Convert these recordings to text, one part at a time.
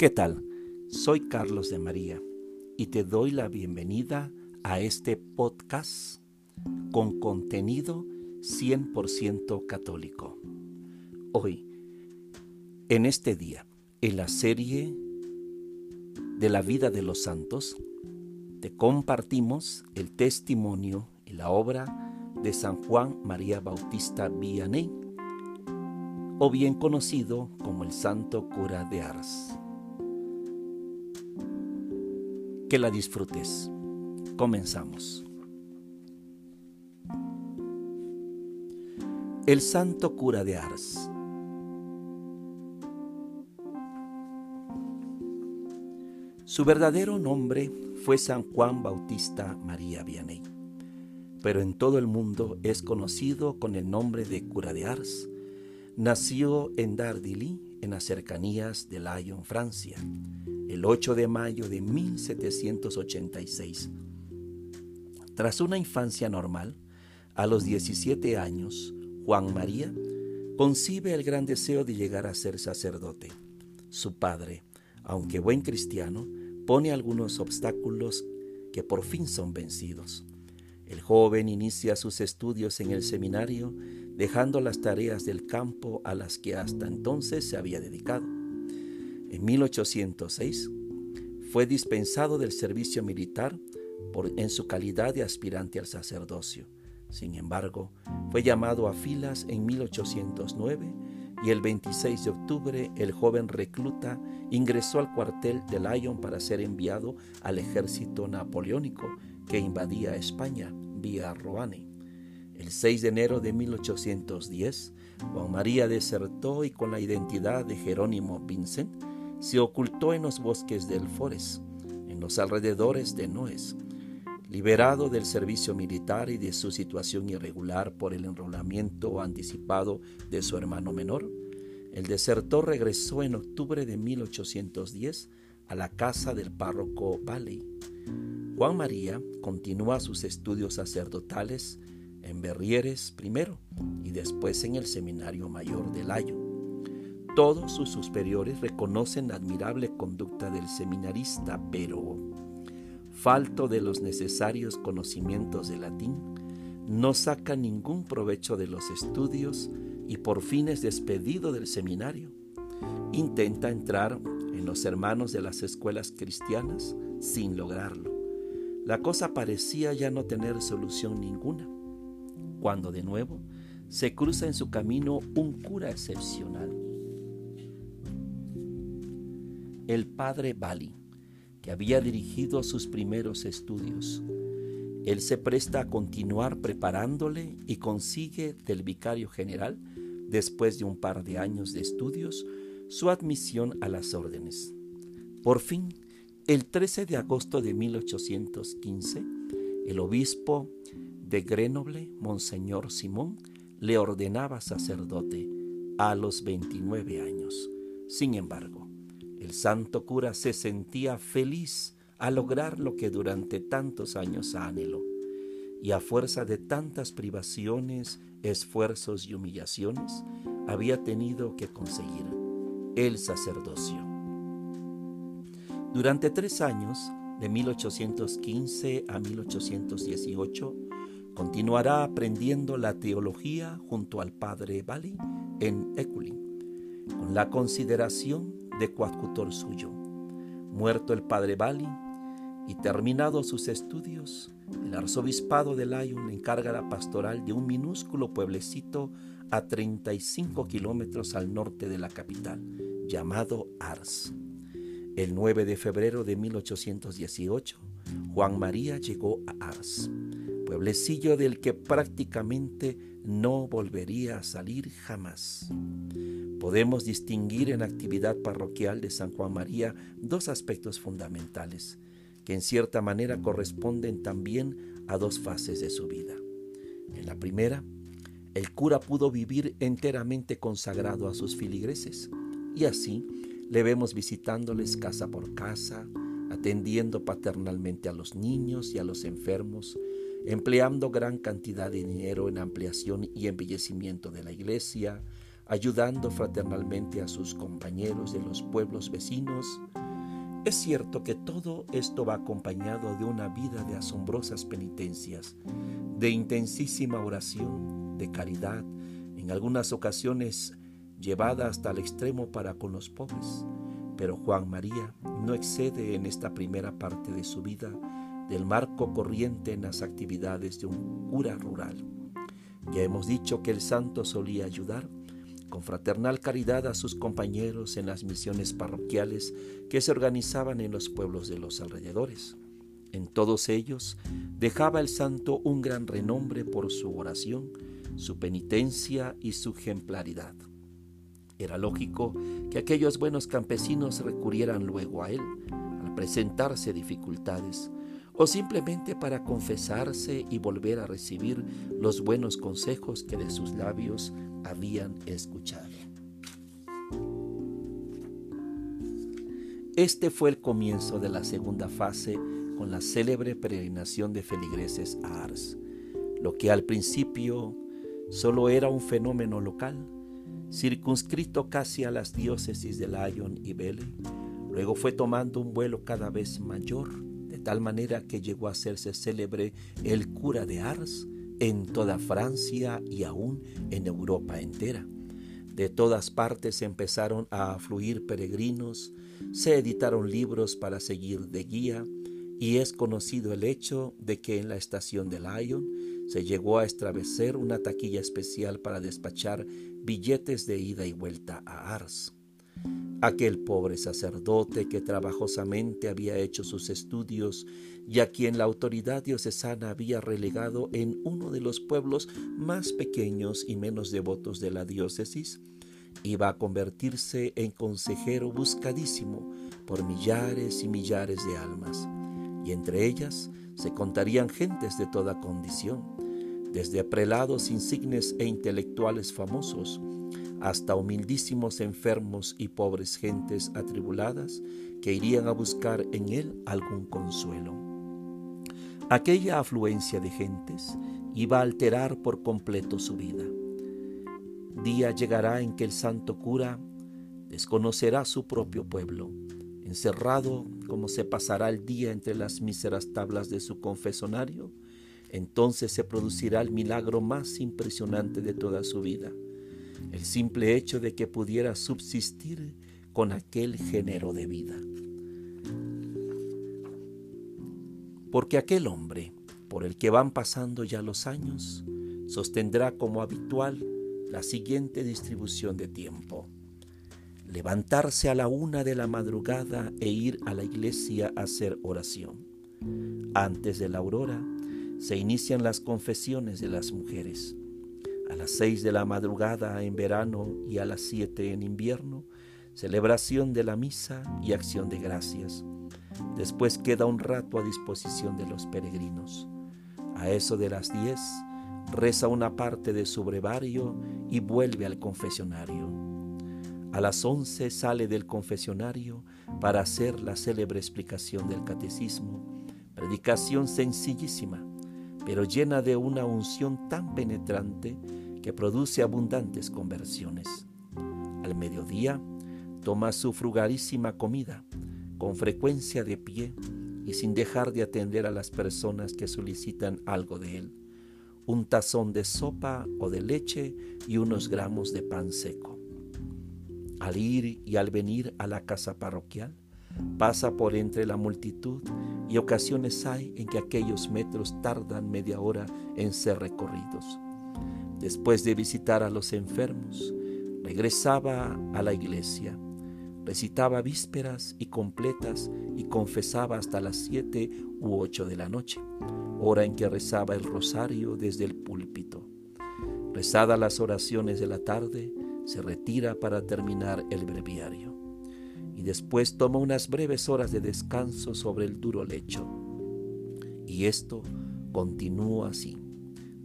¿Qué tal? Soy Carlos de María y te doy la bienvenida a este podcast con contenido 100% católico. Hoy, en este día, en la serie de la vida de los santos, te compartimos el testimonio y la obra de San Juan María Bautista Vianney, o bien conocido como el Santo Cura de Ars. Que la disfrutes. Comenzamos. El Santo Cura de Ars. Su verdadero nombre fue San Juan Bautista María Vianney, pero en todo el mundo es conocido con el nombre de Cura de Ars. Nació en Dardilly, en las cercanías de Lyon, Francia, el 8 de mayo de 1786. Tras una infancia normal, a los 17 años, Juan María concibe el gran deseo de llegar a ser sacerdote. Su padre, aunque buen cristiano, pone algunos obstáculos que por fin son vencidos. El joven inicia sus estudios en el seminario, dejando las tareas del campo a las que hasta entonces se había dedicado. En 1806 fue dispensado del servicio militar por, en su calidad de aspirante al sacerdocio. Sin embargo, fue llamado a filas en 1809 y el 26 de octubre el joven recluta ingresó al cuartel de Lyon para ser enviado al ejército napoleónico que invadía España vía Roane. El 6 de enero de 1810, Juan María desertó y con la identidad de Jerónimo Vincent se ocultó en los bosques del Forest, en los alrededores de Noes. Liberado del servicio militar y de su situación irregular por el enrolamiento anticipado de su hermano menor, el desertor regresó en octubre de 1810 a la casa del párroco Valley. Juan María continúa sus estudios sacerdotales en Berrieres primero y después en el Seminario Mayor de Layo. Todos sus superiores reconocen la admirable conducta del seminarista, pero, falto de los necesarios conocimientos de latín, no saca ningún provecho de los estudios y por fin es despedido del seminario. Intenta entrar en los hermanos de las escuelas cristianas sin lograrlo. La cosa parecía ya no tener solución ninguna, cuando de nuevo se cruza en su camino un cura excepcional, el padre Bali, que había dirigido sus primeros estudios él se presta a continuar preparándole y consigue del vicario general, después de un par de años de estudios, su admisión a las órdenes. Por fin, el 13 de agosto de 1815, el obispo de Grenoble, Monseñor Simón, le ordenaba sacerdote a los 29 años. Sin embargo, el santo cura se sentía feliz a lograr lo que durante tantos años anheló. Y a fuerza de tantas privaciones, esfuerzos y humillaciones, había tenido que conseguir el sacerdocio. Durante tres años, de 1815 a 1818, continuará aprendiendo la teología junto al padre Bali en Eculin, con la consideración de coadjutor suyo. Muerto el padre Bali, y terminados sus estudios, el arzobispado de Lyon encarga la pastoral de un minúsculo pueblecito a 35 kilómetros al norte de la capital, llamado Ars. El 9 de febrero de 1818, Juan María llegó a Ars, pueblecillo del que prácticamente no volvería a salir jamás. Podemos distinguir en actividad parroquial de San Juan María dos aspectos fundamentales que en cierta manera corresponden también a dos fases de su vida. En la primera, el cura pudo vivir enteramente consagrado a sus filigreses y así le vemos visitándoles casa por casa, atendiendo paternalmente a los niños y a los enfermos, empleando gran cantidad de dinero en ampliación y embellecimiento de la iglesia, ayudando fraternalmente a sus compañeros de los pueblos vecinos. Es cierto que todo esto va acompañado de una vida de asombrosas penitencias, de intensísima oración, de caridad, en algunas ocasiones llevada hasta el extremo para con los pobres. Pero Juan María no excede en esta primera parte de su vida del marco corriente en las actividades de un cura rural. Ya hemos dicho que el santo solía ayudar con fraternal caridad a sus compañeros en las misiones parroquiales que se organizaban en los pueblos de los alrededores. En todos ellos dejaba el santo un gran renombre por su oración, su penitencia y su ejemplaridad. Era lógico que aquellos buenos campesinos recurrieran luego a él al presentarse dificultades, o simplemente para confesarse y volver a recibir los buenos consejos que de sus labios habían escuchado. Este fue el comienzo de la segunda fase con la célebre peregrinación de feligreses a Ars. Lo que al principio solo era un fenómeno local, circunscrito casi a las diócesis de Lyon y Belle, luego fue tomando un vuelo cada vez mayor tal manera que llegó a hacerse célebre el cura de Ars en toda Francia y aún en Europa entera. De todas partes empezaron a afluir peregrinos, se editaron libros para seguir de guía, y es conocido el hecho de que en la estación de Lyon se llegó a establecer una taquilla especial para despachar billetes de ida y vuelta a Ars. Aquel pobre sacerdote que trabajosamente había hecho sus estudios y a quien la autoridad diocesana había relegado en uno de los pueblos más pequeños y menos devotos de la diócesis, iba a convertirse en consejero buscadísimo por millares y millares de almas, y entre ellas se contarían gentes de toda condición, desde prelados insignes e intelectuales famosos, hasta humildísimos enfermos y pobres gentes atribuladas que irían a buscar en él algún consuelo. Aquella afluencia de gentes iba a alterar por completo su vida. Día llegará en que el santo cura desconocerá su propio pueblo, encerrado como se pasará el día entre las míseras tablas de su confesonario, entonces se producirá el milagro más impresionante de toda su vida el simple hecho de que pudiera subsistir con aquel género de vida. Porque aquel hombre, por el que van pasando ya los años, sostendrá como habitual la siguiente distribución de tiempo. Levantarse a la una de la madrugada e ir a la iglesia a hacer oración. Antes de la aurora se inician las confesiones de las mujeres a las seis de la madrugada en verano y a las siete en invierno, celebración de la misa y acción de gracias. Después queda un rato a disposición de los peregrinos. A eso de las diez, reza una parte de su brevario y vuelve al confesionario. A las once sale del confesionario para hacer la célebre explicación del catecismo, predicación sencillísima, pero llena de una unción tan penetrante que produce abundantes conversiones. Al mediodía toma su frugalísima comida, con frecuencia de pie y sin dejar de atender a las personas que solicitan algo de él, un tazón de sopa o de leche y unos gramos de pan seco. Al ir y al venir a la casa parroquial, pasa por entre la multitud y ocasiones hay en que aquellos metros tardan media hora en ser recorridos. Después de visitar a los enfermos, regresaba a la iglesia, recitaba vísperas y completas y confesaba hasta las siete u ocho de la noche, hora en que rezaba el rosario desde el púlpito. Rezada las oraciones de la tarde, se retira para terminar el breviario y después toma unas breves horas de descanso sobre el duro lecho. Y esto continúa así,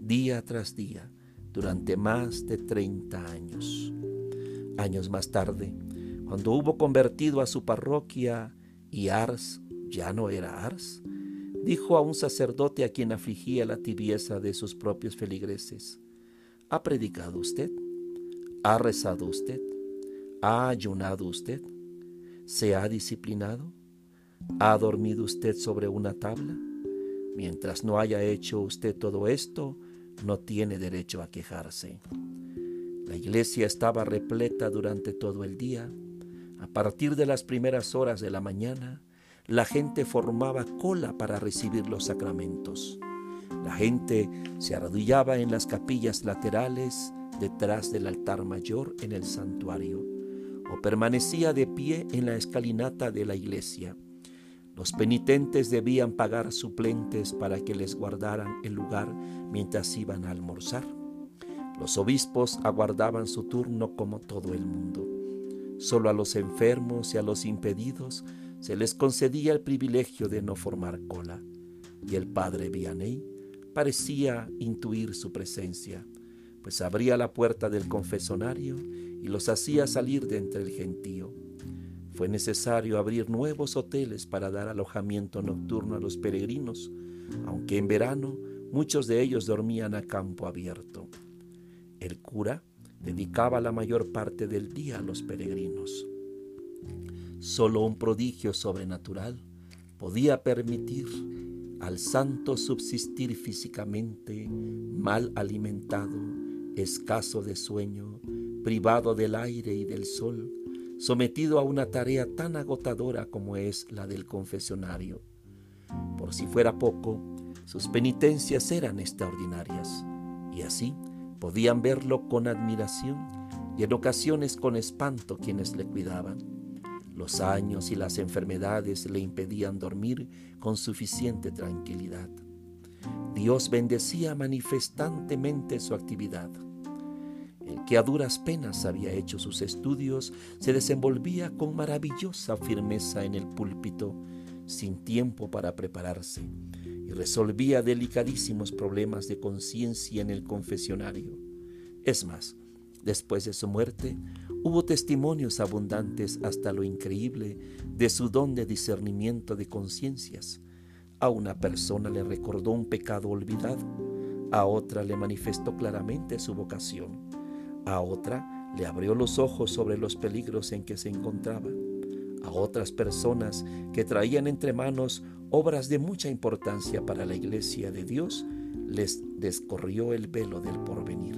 día tras día, durante más de 30 años. Años más tarde, cuando hubo convertido a su parroquia y Ars ya no era Ars, dijo a un sacerdote a quien afligía la tibieza de sus propios feligreses, ¿ha predicado usted? ¿Ha rezado usted? ¿Ha ayunado usted? ¿Se ha disciplinado? ¿Ha dormido usted sobre una tabla? Mientras no haya hecho usted todo esto, no tiene derecho a quejarse. La iglesia estaba repleta durante todo el día. A partir de las primeras horas de la mañana, la gente formaba cola para recibir los sacramentos. La gente se arrodillaba en las capillas laterales detrás del altar mayor en el santuario o permanecía de pie en la escalinata de la iglesia. Los penitentes debían pagar suplentes para que les guardaran el lugar mientras iban a almorzar. Los obispos aguardaban su turno como todo el mundo. Solo a los enfermos y a los impedidos se les concedía el privilegio de no formar cola, y el padre Vianney parecía intuir su presencia, pues abría la puerta del confesonario y los hacía salir de entre el gentío. Fue necesario abrir nuevos hoteles para dar alojamiento nocturno a los peregrinos, aunque en verano muchos de ellos dormían a campo abierto. El cura dedicaba la mayor parte del día a los peregrinos. Solo un prodigio sobrenatural podía permitir al santo subsistir físicamente, mal alimentado, escaso de sueño, privado del aire y del sol, sometido a una tarea tan agotadora como es la del confesionario. Por si fuera poco, sus penitencias eran extraordinarias, y así podían verlo con admiración y en ocasiones con espanto quienes le cuidaban. Los años y las enfermedades le impedían dormir con suficiente tranquilidad. Dios bendecía manifestantemente su actividad que a duras penas había hecho sus estudios, se desenvolvía con maravillosa firmeza en el púlpito, sin tiempo para prepararse, y resolvía delicadísimos problemas de conciencia en el confesionario. Es más, después de su muerte, hubo testimonios abundantes hasta lo increíble de su don de discernimiento de conciencias. A una persona le recordó un pecado olvidado, a otra le manifestó claramente su vocación a otra le abrió los ojos sobre los peligros en que se encontraba. A otras personas que traían entre manos obras de mucha importancia para la iglesia de Dios, les descorrió el velo del porvenir.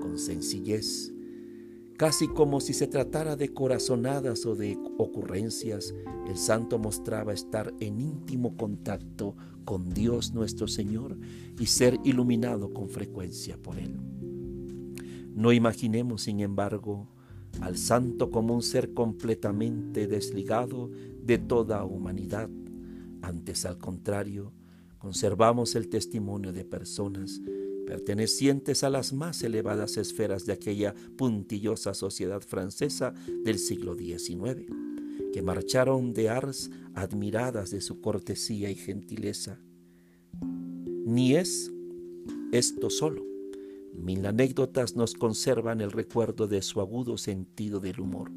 Con sencillez, casi como si se tratara de corazonadas o de ocurrencias, el santo mostraba estar en íntimo contacto con Dios nuestro Señor y ser iluminado con frecuencia por Él. No imaginemos, sin embargo, al santo como un ser completamente desligado de toda humanidad. Antes, al contrario, conservamos el testimonio de personas pertenecientes a las más elevadas esferas de aquella puntillosa sociedad francesa del siglo XIX, que marcharon de Ars admiradas de su cortesía y gentileza. Ni es esto solo Mil anécdotas nos conservan el recuerdo de su agudo sentido del humor.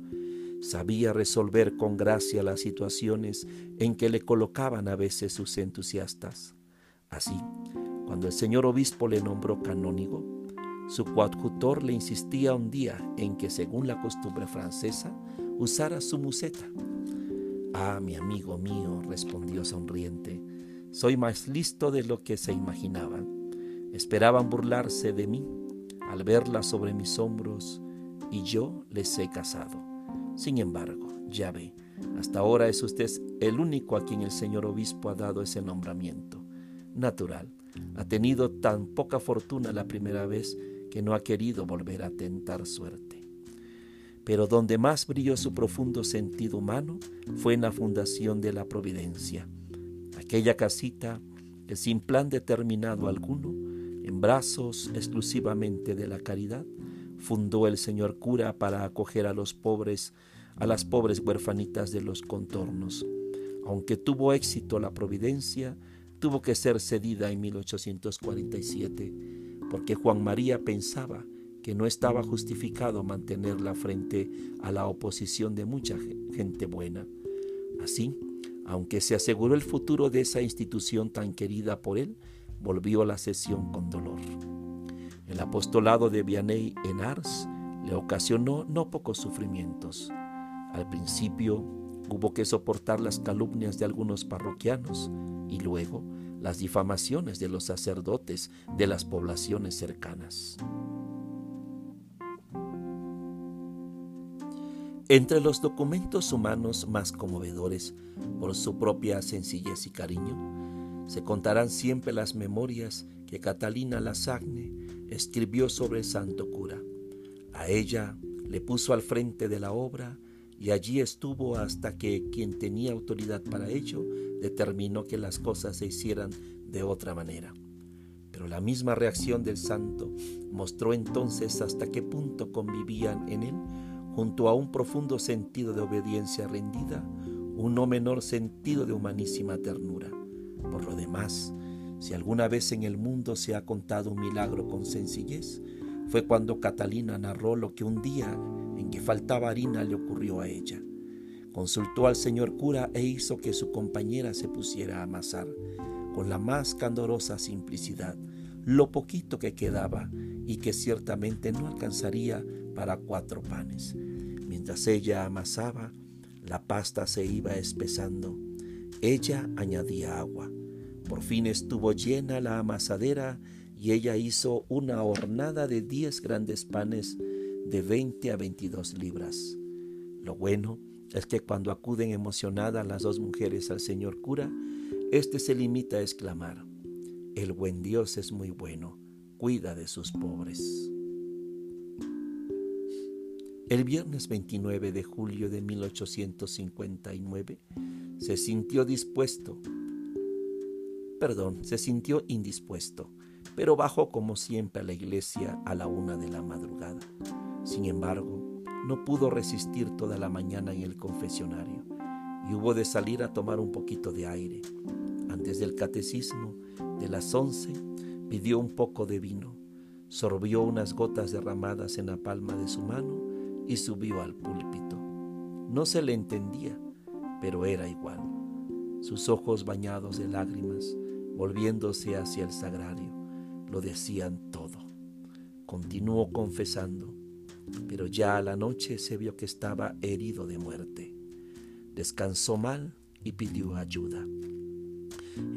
Sabía resolver con gracia las situaciones en que le colocaban a veces sus entusiastas. Así, cuando el señor obispo le nombró canónigo, su coadjutor le insistía un día en que, según la costumbre francesa, usara su museta. Ah, mi amigo mío, respondió sonriente, soy más listo de lo que se imaginaban. Esperaban burlarse de mí al verla sobre mis hombros y yo les he casado. Sin embargo, ya ve, hasta ahora es usted el único a quien el señor obispo ha dado ese nombramiento. Natural, ha tenido tan poca fortuna la primera vez que no ha querido volver a tentar suerte. Pero donde más brilló su profundo sentido humano fue en la fundación de la Providencia, aquella casita que sin plan determinado alguno en brazos exclusivamente de la caridad, fundó el señor cura para acoger a los pobres, a las pobres huerfanitas de los contornos. Aunque tuvo éxito la providencia, tuvo que ser cedida en 1847, porque Juan María pensaba que no estaba justificado mantenerla frente a la oposición de mucha gente buena. Así, aunque se aseguró el futuro de esa institución tan querida por él, volvió a la sesión con dolor. El apostolado de Vianney en Ars le ocasionó no pocos sufrimientos. Al principio hubo que soportar las calumnias de algunos parroquianos y luego las difamaciones de los sacerdotes de las poblaciones cercanas. Entre los documentos humanos más conmovedores por su propia sencillez y cariño, se contarán siempre las memorias que Catalina Lasagne escribió sobre el santo cura. A ella le puso al frente de la obra y allí estuvo hasta que quien tenía autoridad para ello determinó que las cosas se hicieran de otra manera. Pero la misma reacción del santo mostró entonces hasta qué punto convivían en él junto a un profundo sentido de obediencia rendida, un no menor sentido de humanísima ternura. Si alguna vez en el mundo se ha contado un milagro con sencillez, fue cuando Catalina narró lo que un día en que faltaba harina le ocurrió a ella. Consultó al señor cura e hizo que su compañera se pusiera a amasar, con la más candorosa simplicidad, lo poquito que quedaba y que ciertamente no alcanzaría para cuatro panes. Mientras ella amasaba, la pasta se iba espesando. Ella añadía agua. Por fin estuvo llena la amasadera y ella hizo una hornada de diez grandes panes de veinte a veintidós libras. Lo bueno es que cuando acuden emocionadas las dos mujeres al señor cura, éste se limita a exclamar, el buen Dios es muy bueno, cuida de sus pobres. El viernes 29 de julio de 1859 se sintió dispuesto, perdón, se sintió indispuesto, pero bajó como siempre a la iglesia a la una de la madrugada. Sin embargo, no pudo resistir toda la mañana en el confesionario y hubo de salir a tomar un poquito de aire. Antes del catecismo de las once, pidió un poco de vino, sorbió unas gotas derramadas en la palma de su mano y subió al púlpito. No se le entendía, pero era igual. Sus ojos bañados de lágrimas, volviéndose hacia el sagrario, lo decían todo. Continuó confesando, pero ya a la noche se vio que estaba herido de muerte. Descansó mal y pidió ayuda.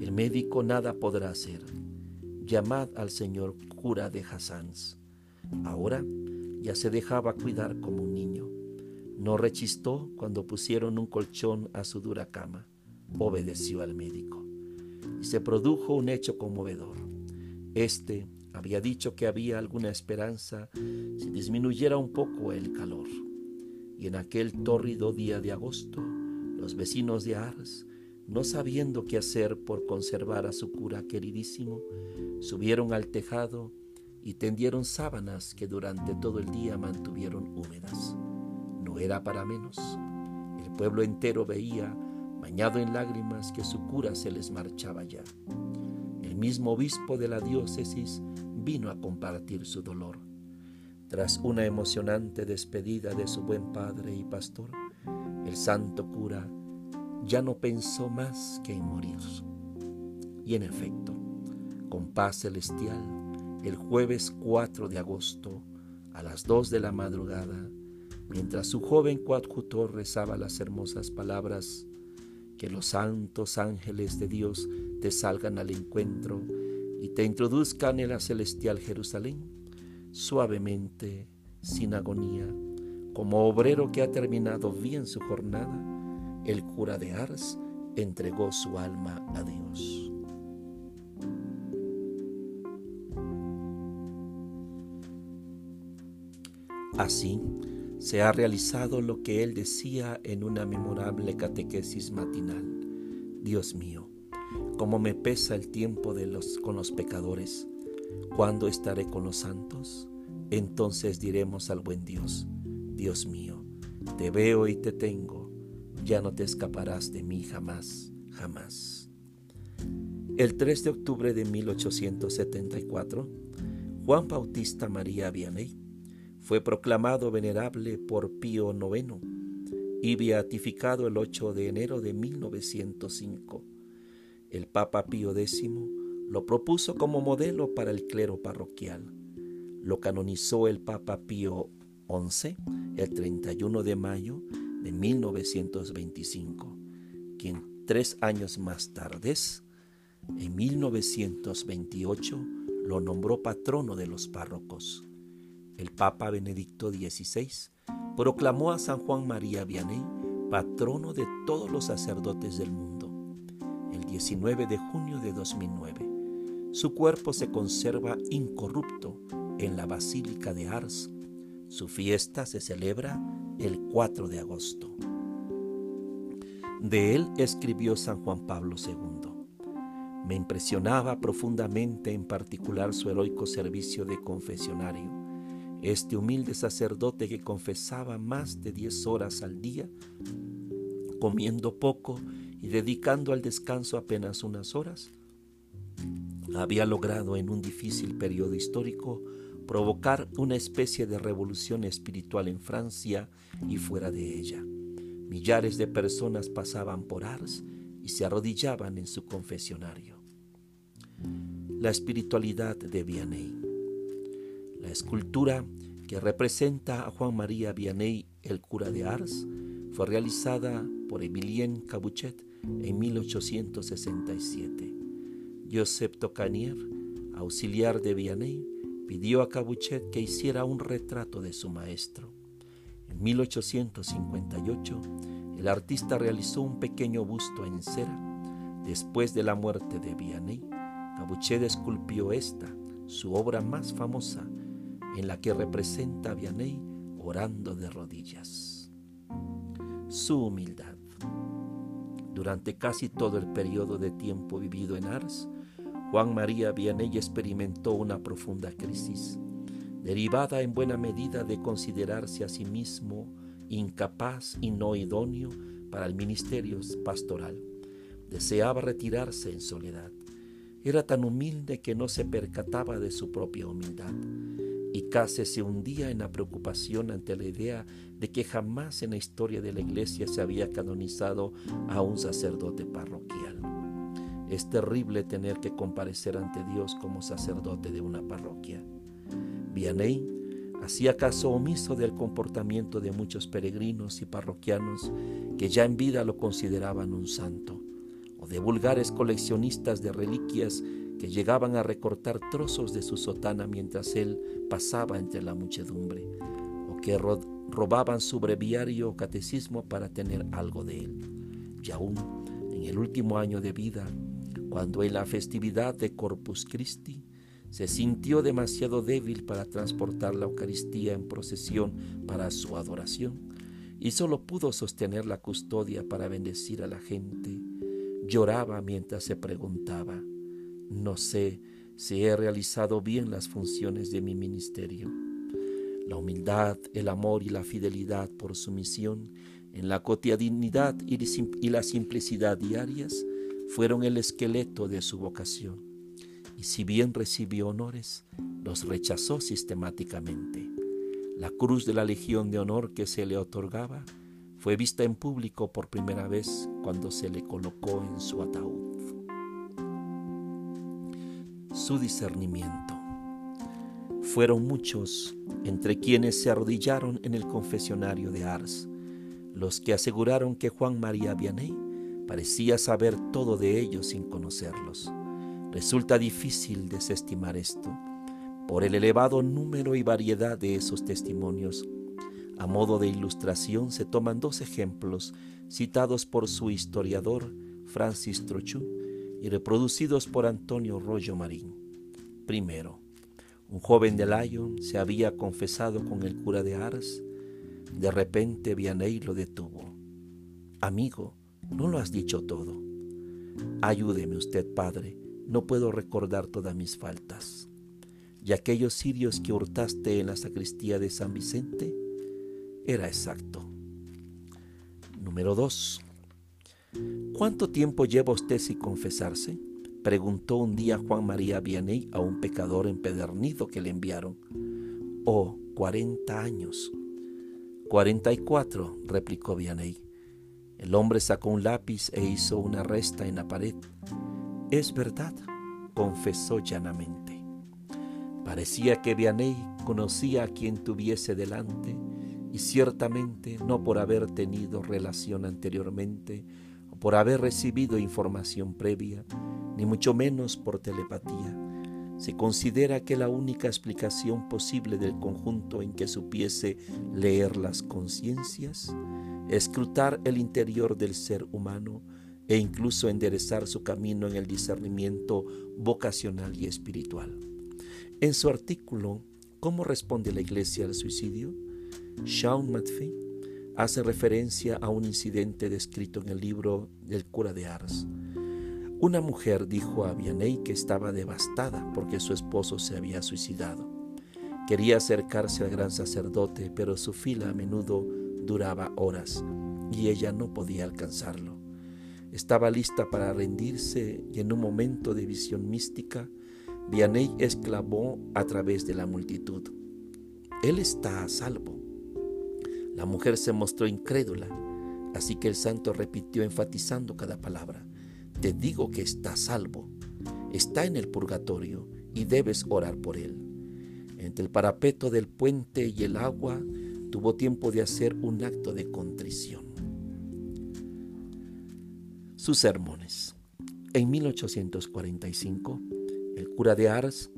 El médico nada podrá hacer. Llamad al señor cura de Hassans. Ahora ya se dejaba cuidar como un niño. No rechistó cuando pusieron un colchón a su dura cama. Obedeció al médico. Se produjo un hecho conmovedor. Este había dicho que había alguna esperanza si disminuyera un poco el calor. Y en aquel tórrido día de agosto, los vecinos de Ars, no sabiendo qué hacer por conservar a su cura queridísimo, subieron al tejado y tendieron sábanas que durante todo el día mantuvieron húmedas. No era para menos. El pueblo entero veía, bañado en lágrimas, que su cura se les marchaba ya. El mismo obispo de la diócesis vino a compartir su dolor. Tras una emocionante despedida de su buen padre y pastor, el santo cura ya no pensó más que en morir. Y en efecto, con paz celestial, el jueves 4 de agosto a las 2 de la madrugada, mientras su joven coadjutor rezaba las hermosas palabras, que los santos ángeles de Dios te salgan al encuentro y te introduzcan en la celestial Jerusalén, suavemente, sin agonía, como obrero que ha terminado bien su jornada, el cura de Ars entregó su alma a Dios. Así se ha realizado lo que él decía en una memorable catequesis matinal. Dios mío, cómo me pesa el tiempo con los pecadores. ¿Cuándo estaré con los santos? Entonces diremos al buen Dios, Dios mío, te veo y te tengo, ya no te escaparás de mí jamás, jamás. El 3 de octubre de 1874, Juan Bautista María Vianney fue proclamado venerable por Pío IX y beatificado el 8 de enero de 1905. El Papa Pío X lo propuso como modelo para el clero parroquial. Lo canonizó el Papa Pío 11, el 31 de mayo de 1925, quien tres años más tarde, en 1928, lo nombró patrono de los párrocos. El Papa Benedicto XVI proclamó a San Juan María Vianney patrono de todos los sacerdotes del mundo. El 19 de junio de 2009, su cuerpo se conserva incorrupto en la Basílica de Ars. Su fiesta se celebra el 4 de agosto. De él escribió San Juan Pablo II. Me impresionaba profundamente en particular su heroico servicio de confesionario. Este humilde sacerdote que confesaba más de diez horas al día, comiendo poco y dedicando al descanso apenas unas horas, había logrado en un difícil periodo histórico provocar una especie de revolución espiritual en Francia y fuera de ella. Millares de personas pasaban por Ars y se arrodillaban en su confesionario. La espiritualidad de Vianney. Escultura que representa a Juan María Vianney, el cura de Ars, fue realizada por Emilien Cabuchet en 1867. Joseph Tocanier, auxiliar de Vianney, pidió a Cabuchet que hiciera un retrato de su maestro. En 1858, el artista realizó un pequeño busto en cera. Después de la muerte de Vianney, Cabuchet esculpió esta, su obra más famosa, en la que representa a Vianney orando de rodillas. Su humildad. Durante casi todo el periodo de tiempo vivido en Ars, Juan María Vianney experimentó una profunda crisis, derivada en buena medida de considerarse a sí mismo incapaz y no idóneo para el ministerio pastoral. Deseaba retirarse en soledad. Era tan humilde que no se percataba de su propia humildad y casi se hundía en la preocupación ante la idea de que jamás en la historia de la iglesia se había canonizado a un sacerdote parroquial. Es terrible tener que comparecer ante Dios como sacerdote de una parroquia. Vianney hacía caso omiso del comportamiento de muchos peregrinos y parroquianos que ya en vida lo consideraban un santo, o de vulgares coleccionistas de reliquias que llegaban a recortar trozos de su sotana mientras él pasaba entre la muchedumbre, o que robaban su breviario o catecismo para tener algo de él. Y aún en el último año de vida, cuando en la festividad de Corpus Christi se sintió demasiado débil para transportar la Eucaristía en procesión para su adoración y solo pudo sostener la custodia para bendecir a la gente, lloraba mientras se preguntaba, no sé si he realizado bien las funciones de mi ministerio. La humildad, el amor y la fidelidad por su misión en la cotidianidad y la simplicidad diarias fueron el esqueleto de su vocación. Y si bien recibió honores, los rechazó sistemáticamente. La cruz de la Legión de Honor que se le otorgaba fue vista en público por primera vez cuando se le colocó en su ataúd su discernimiento. Fueron muchos entre quienes se arrodillaron en el confesionario de Ars, los que aseguraron que Juan María Vianney parecía saber todo de ellos sin conocerlos. Resulta difícil desestimar esto por el elevado número y variedad de esos testimonios. A modo de ilustración se toman dos ejemplos citados por su historiador Francis Trochu y reproducidos por Antonio Rollo Marín. Primero, un joven de Lyon se había confesado con el cura de Ars. De repente Vianney lo detuvo. Amigo, no lo has dicho todo. Ayúdeme usted, padre, no puedo recordar todas mis faltas. ¿Y aquellos sirios que hurtaste en la sacristía de San Vicente? Era exacto. Número 2. ¿Cuánto tiempo lleva usted sin confesarse? Preguntó un día Juan María Vianney a un pecador empedernido que le enviaron. Oh, cuarenta años. Cuarenta y cuatro, replicó Vianney. El hombre sacó un lápiz e hizo una resta en la pared. Es verdad, confesó llanamente. Parecía que Vianney conocía a quien tuviese delante y ciertamente no por haber tenido relación anteriormente por haber recibido información previa, ni mucho menos por telepatía. Se considera que la única explicación posible del conjunto en que supiese leer las conciencias, escrutar el interior del ser humano e incluso enderezar su camino en el discernimiento vocacional y espiritual. En su artículo ¿Cómo responde la Iglesia al suicidio? Sean Matfey hace referencia a un incidente descrito en el libro del cura de Ars. Una mujer dijo a Vianney que estaba devastada porque su esposo se había suicidado. Quería acercarse al gran sacerdote, pero su fila a menudo duraba horas y ella no podía alcanzarlo. Estaba lista para rendirse y en un momento de visión mística, Vianney exclamó a través de la multitud, Él está a salvo. La mujer se mostró incrédula, así que el santo repitió enfatizando cada palabra. Te digo que está salvo, está en el purgatorio y debes orar por él. Entre el parapeto del puente y el agua tuvo tiempo de hacer un acto de contrición. Sus sermones. En 1845, el cura de Ars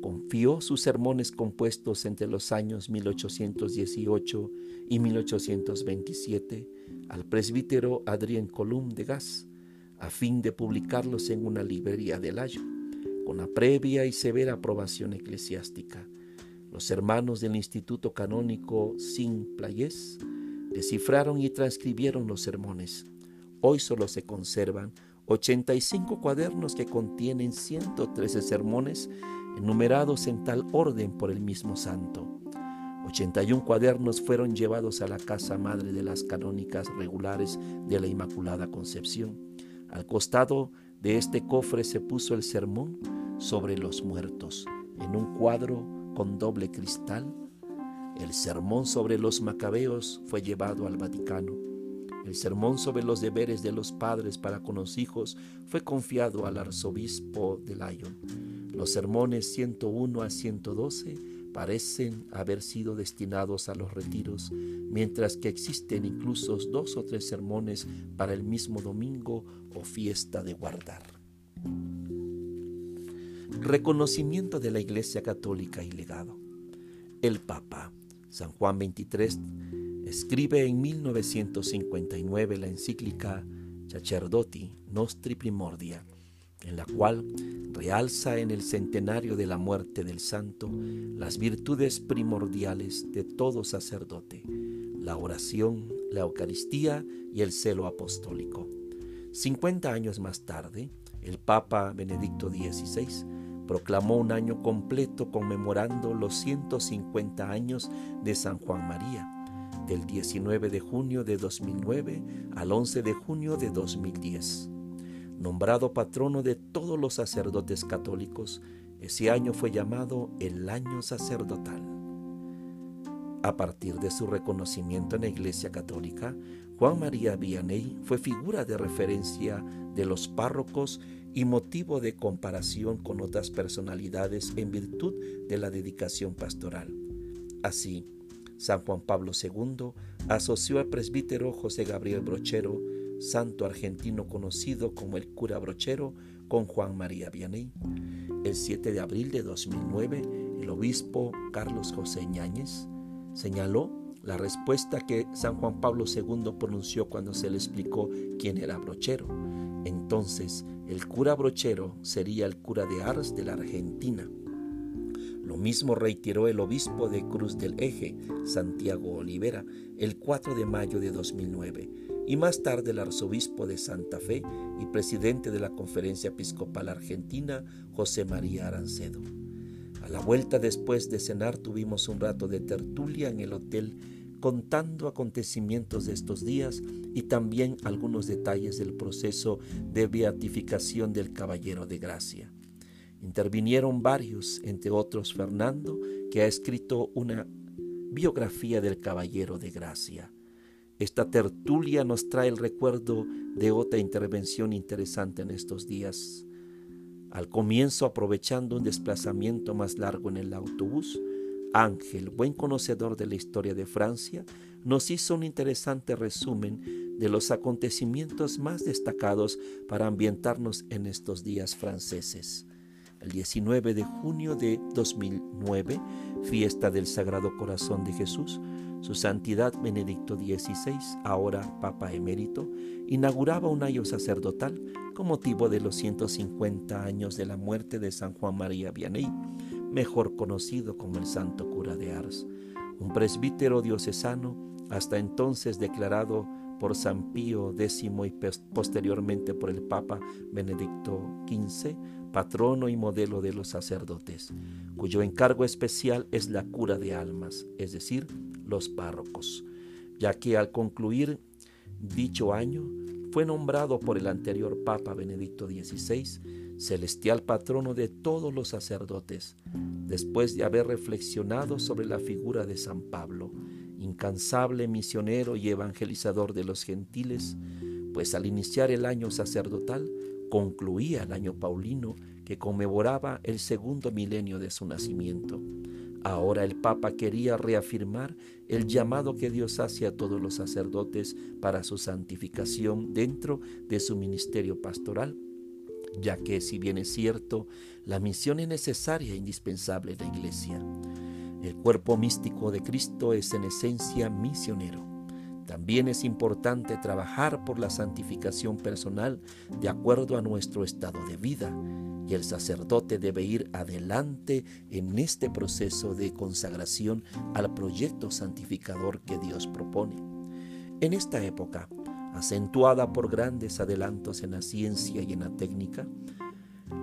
confió sus sermones compuestos entre los años 1818 y 1827 al presbítero Adrien Colum de Gas, a fin de publicarlos en una librería de Layo, con la previa y severa aprobación eclesiástica. Los hermanos del Instituto Canónico Sin Playés descifraron y transcribieron los sermones. Hoy solo se conservan 85 cuadernos que contienen 113 sermones enumerados en tal orden por el mismo santo. 81 cuadernos fueron llevados a la casa madre de las canónicas regulares de la Inmaculada Concepción. Al costado de este cofre se puso el sermón sobre los muertos, en un cuadro con doble cristal. El sermón sobre los macabeos fue llevado al Vaticano el sermón sobre los deberes de los padres para con los hijos fue confiado al arzobispo de Lyon. Los sermones 101 a 112 parecen haber sido destinados a los retiros, mientras que existen incluso dos o tres sermones para el mismo domingo o fiesta de guardar. Reconocimiento de la Iglesia Católica y legado. El Papa, San Juan XXIII, escribe en 1959 la encíclica Sacerdoti Nostri Primordia, en la cual realza en el centenario de la muerte del santo las virtudes primordiales de todo sacerdote, la oración, la Eucaristía y el celo apostólico. 50 años más tarde, el Papa Benedicto XVI proclamó un año completo conmemorando los 150 años de San Juan María, del 19 de junio de 2009 al 11 de junio de 2010. Nombrado patrono de todos los sacerdotes católicos, ese año fue llamado el año sacerdotal. A partir de su reconocimiento en la Iglesia Católica, Juan María Vianney fue figura de referencia de los párrocos y motivo de comparación con otras personalidades en virtud de la dedicación pastoral. Así, San Juan Pablo II asoció al presbítero José Gabriel Brochero, santo argentino conocido como el cura Brochero, con Juan María Vianney. El 7 de abril de 2009, el obispo Carlos José Ñáñez señaló la respuesta que San Juan Pablo II pronunció cuando se le explicó quién era Brochero. Entonces, el cura Brochero sería el cura de Ars de la Argentina lo mismo reiteró el obispo de Cruz del Eje, Santiago Olivera, el 4 de mayo de 2009, y más tarde el arzobispo de Santa Fe y presidente de la Conferencia Episcopal Argentina, José María Arancedo. A la vuelta después de cenar tuvimos un rato de tertulia en el hotel contando acontecimientos de estos días y también algunos detalles del proceso de beatificación del Caballero de Gracia. Intervinieron varios, entre otros Fernando, que ha escrito una biografía del Caballero de Gracia. Esta tertulia nos trae el recuerdo de otra intervención interesante en estos días. Al comienzo, aprovechando un desplazamiento más largo en el autobús, Ángel, buen conocedor de la historia de Francia, nos hizo un interesante resumen de los acontecimientos más destacados para ambientarnos en estos días franceses. El 19 de junio de 2009, fiesta del Sagrado Corazón de Jesús, su Santidad Benedicto XVI, ahora Papa Emérito, inauguraba un año sacerdotal con motivo de los 150 años de la muerte de San Juan María Vianney, mejor conocido como el Santo Cura de Ars, un presbítero diocesano hasta entonces declarado por San Pío X y posteriormente por el Papa Benedicto XV, patrono y modelo de los sacerdotes, cuyo encargo especial es la cura de almas, es decir, los párrocos, ya que al concluir dicho año fue nombrado por el anterior Papa Benedicto XVI celestial patrono de todos los sacerdotes, después de haber reflexionado sobre la figura de San Pablo, incansable misionero y evangelizador de los gentiles, pues al iniciar el año sacerdotal concluía el año paulino que conmemoraba el segundo milenio de su nacimiento. Ahora el Papa quería reafirmar el llamado que Dios hace a todos los sacerdotes para su santificación dentro de su ministerio pastoral, ya que si bien es cierto, la misión es necesaria e indispensable en la Iglesia. El cuerpo místico de Cristo es en esencia misionero. También es importante trabajar por la santificación personal de acuerdo a nuestro estado de vida y el sacerdote debe ir adelante en este proceso de consagración al proyecto santificador que Dios propone. En esta época, acentuada por grandes adelantos en la ciencia y en la técnica,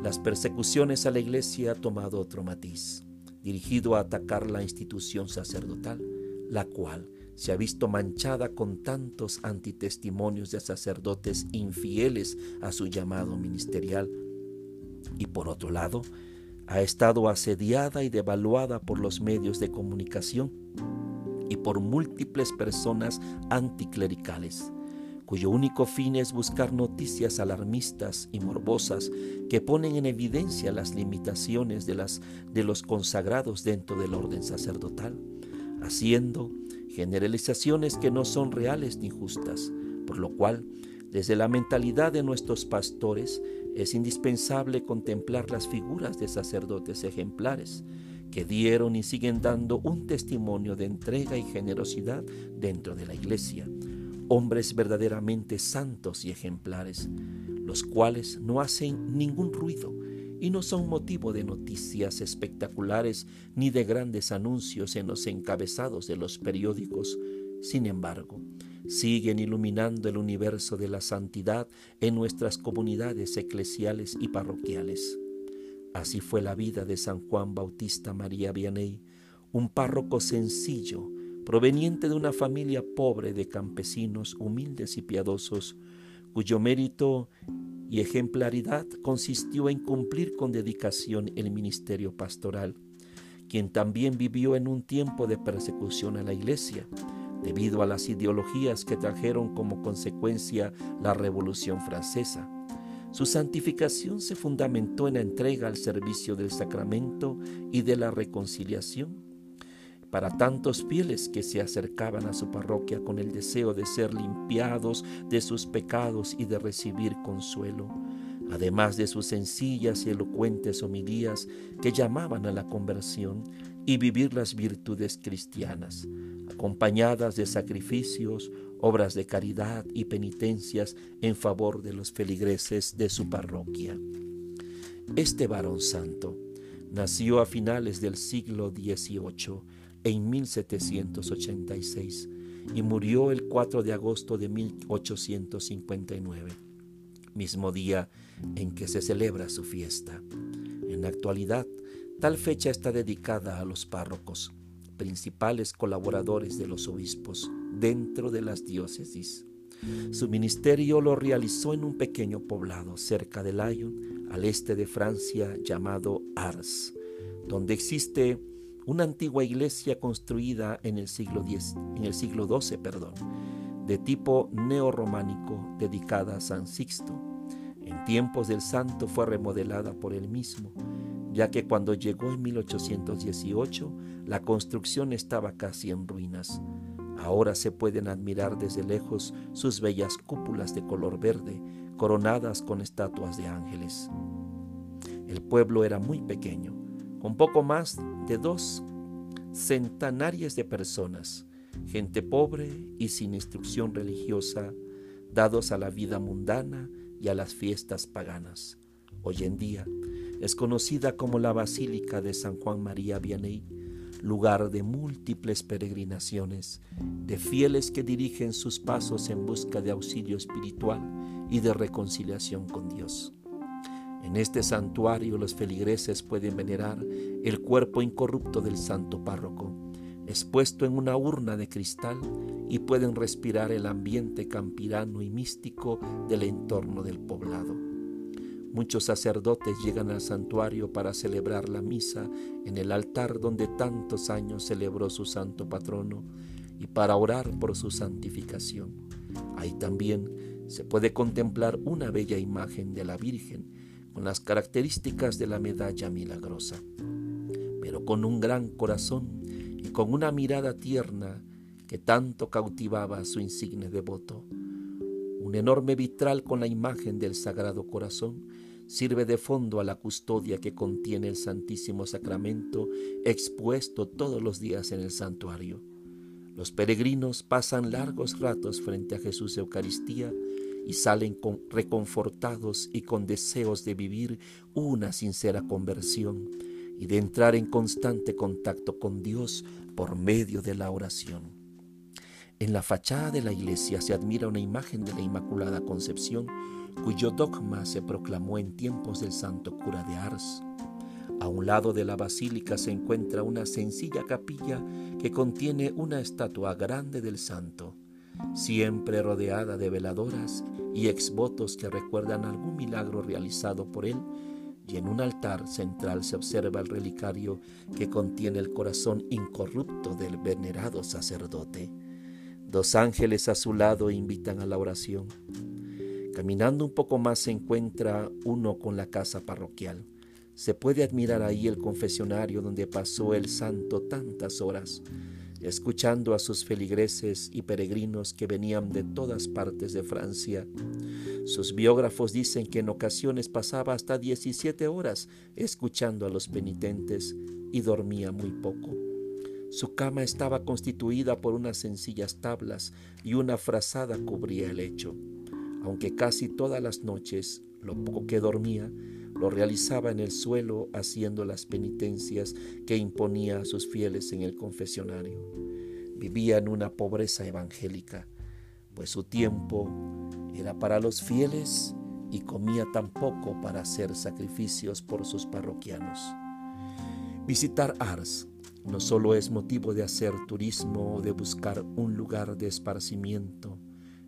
las persecuciones a la iglesia han tomado otro matiz, dirigido a atacar la institución sacerdotal, la cual se ha visto manchada con tantos antitestimonios de sacerdotes infieles a su llamado ministerial. Y por otro lado ha estado asediada y devaluada por los medios de comunicación y por múltiples personas anticlericales cuyo único fin es buscar noticias alarmistas y morbosas que ponen en evidencia las limitaciones de, las, de los consagrados dentro del orden sacerdotal, haciendo generalizaciones que no son reales ni justas, por lo cual, desde la mentalidad de nuestros pastores, es indispensable contemplar las figuras de sacerdotes ejemplares que dieron y siguen dando un testimonio de entrega y generosidad dentro de la iglesia, hombres verdaderamente santos y ejemplares, los cuales no hacen ningún ruido y no son motivo de noticias espectaculares ni de grandes anuncios en los encabezados de los periódicos. Sin embargo, siguen iluminando el universo de la santidad en nuestras comunidades eclesiales y parroquiales. Así fue la vida de San Juan Bautista María Vianney, un párroco sencillo, proveniente de una familia pobre de campesinos humildes y piadosos, cuyo mérito y ejemplaridad consistió en cumplir con dedicación el ministerio pastoral, quien también vivió en un tiempo de persecución a la iglesia, debido a las ideologías que trajeron como consecuencia la Revolución Francesa. Su santificación se fundamentó en la entrega al servicio del sacramento y de la reconciliación para tantos fieles que se acercaban a su parroquia con el deseo de ser limpiados de sus pecados y de recibir consuelo, además de sus sencillas y elocuentes homilías que llamaban a la conversión y vivir las virtudes cristianas, acompañadas de sacrificios, obras de caridad y penitencias en favor de los feligreses de su parroquia. Este varón santo nació a finales del siglo XVIII en 1786 y murió el 4 de agosto de 1859, mismo día en que se celebra su fiesta. En la actualidad, tal fecha está dedicada a los párrocos, principales colaboradores de los obispos dentro de las diócesis. Su ministerio lo realizó en un pequeño poblado cerca de Lyon, al este de Francia, llamado Ars, donde existe una antigua iglesia construida en el siglo, X, en el siglo XII, perdón, de tipo neorrománico dedicada a San Sixto. En tiempos del santo fue remodelada por él mismo, ya que cuando llegó en 1818 la construcción estaba casi en ruinas. Ahora se pueden admirar desde lejos sus bellas cúpulas de color verde, coronadas con estatuas de ángeles. El pueblo era muy pequeño, con poco más de dos centenares de personas, gente pobre y sin instrucción religiosa, dados a la vida mundana y a las fiestas paganas. Hoy en día es conocida como la Basílica de San Juan María Vianney, lugar de múltiples peregrinaciones, de fieles que dirigen sus pasos en busca de auxilio espiritual y de reconciliación con Dios. En este santuario los feligreses pueden venerar el cuerpo incorrupto del santo párroco, expuesto en una urna de cristal, y pueden respirar el ambiente campirano y místico del entorno del poblado. Muchos sacerdotes llegan al santuario para celebrar la misa en el altar donde tantos años celebró su santo patrono y para orar por su santificación. Ahí también se puede contemplar una bella imagen de la Virgen con las características de la medalla milagrosa, pero con un gran corazón y con una mirada tierna que tanto cautivaba a su insigne devoto. Un enorme vitral con la imagen del Sagrado Corazón sirve de fondo a la custodia que contiene el Santísimo Sacramento expuesto todos los días en el santuario. Los peregrinos pasan largos ratos frente a Jesús Eucaristía y salen reconfortados y con deseos de vivir una sincera conversión y de entrar en constante contacto con Dios por medio de la oración. En la fachada de la iglesia se admira una imagen de la Inmaculada Concepción cuyo dogma se proclamó en tiempos del santo cura de Ars. A un lado de la basílica se encuentra una sencilla capilla que contiene una estatua grande del santo, siempre rodeada de veladoras y exvotos que recuerdan algún milagro realizado por él, y en un altar central se observa el relicario que contiene el corazón incorrupto del venerado sacerdote. Dos ángeles a su lado invitan a la oración. Caminando un poco más se encuentra uno con la casa parroquial. Se puede admirar ahí el confesionario donde pasó el santo tantas horas, escuchando a sus feligreses y peregrinos que venían de todas partes de Francia. Sus biógrafos dicen que en ocasiones pasaba hasta 17 horas escuchando a los penitentes y dormía muy poco. Su cama estaba constituida por unas sencillas tablas y una frazada cubría el lecho aunque casi todas las noches lo poco que dormía lo realizaba en el suelo haciendo las penitencias que imponía a sus fieles en el confesionario. Vivía en una pobreza evangélica, pues su tiempo era para los fieles y comía tan poco para hacer sacrificios por sus parroquianos. Visitar Ars no solo es motivo de hacer turismo o de buscar un lugar de esparcimiento,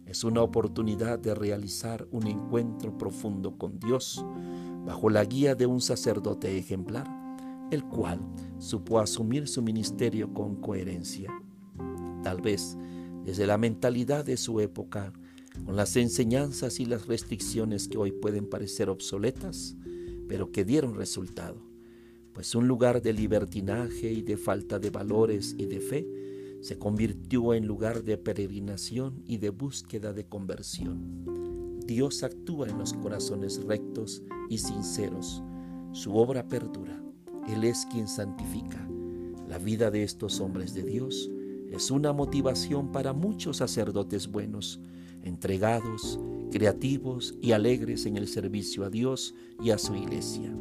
es una oportunidad de realizar un encuentro profundo con Dios bajo la guía de un sacerdote ejemplar, el cual supo asumir su ministerio con coherencia. Tal vez desde la mentalidad de su época, con las enseñanzas y las restricciones que hoy pueden parecer obsoletas, pero que dieron resultado, pues un lugar de libertinaje y de falta de valores y de fe se convirtió en lugar de peregrinación y de búsqueda de conversión. Dios actúa en los corazones rectos y sinceros. Su obra perdura. Él es quien santifica. La vida de estos hombres de Dios es una motivación para muchos sacerdotes buenos, entregados, creativos y alegres en el servicio a Dios y a su iglesia.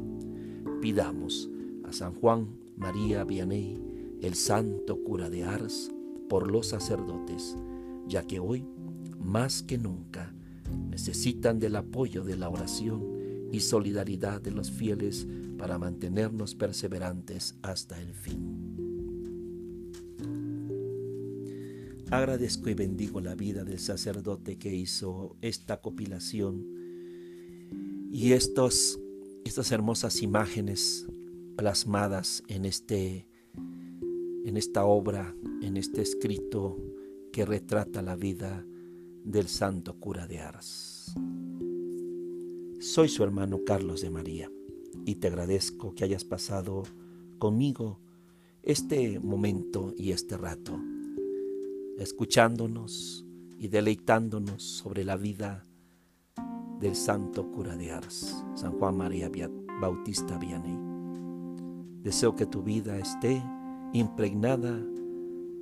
Pidamos a San Juan María Vianney el santo cura de Ars, por los sacerdotes, ya que hoy, más que nunca, necesitan del apoyo de la oración y solidaridad de los fieles para mantenernos perseverantes hasta el fin. Agradezco y bendigo la vida del sacerdote que hizo esta compilación y estos, estas hermosas imágenes plasmadas en este en esta obra, en este escrito que retrata la vida del santo cura de Ars. Soy su hermano Carlos de María. y te agradezco que hayas pasado conmigo este momento y este rato, escuchándonos y deleitándonos sobre la vida del santo cura de Ars, San Juan María Bautista Vianney. Deseo que tu vida esté impregnada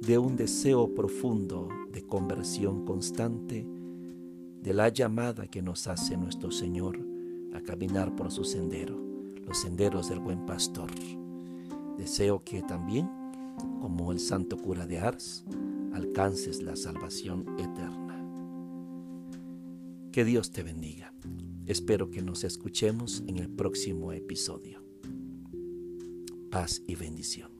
de un deseo profundo de conversión constante, de la llamada que nos hace nuestro Señor a caminar por su sendero, los senderos del buen pastor. Deseo que también, como el santo cura de Ars, alcances la salvación eterna. Que Dios te bendiga. Espero que nos escuchemos en el próximo episodio. Paz y bendición.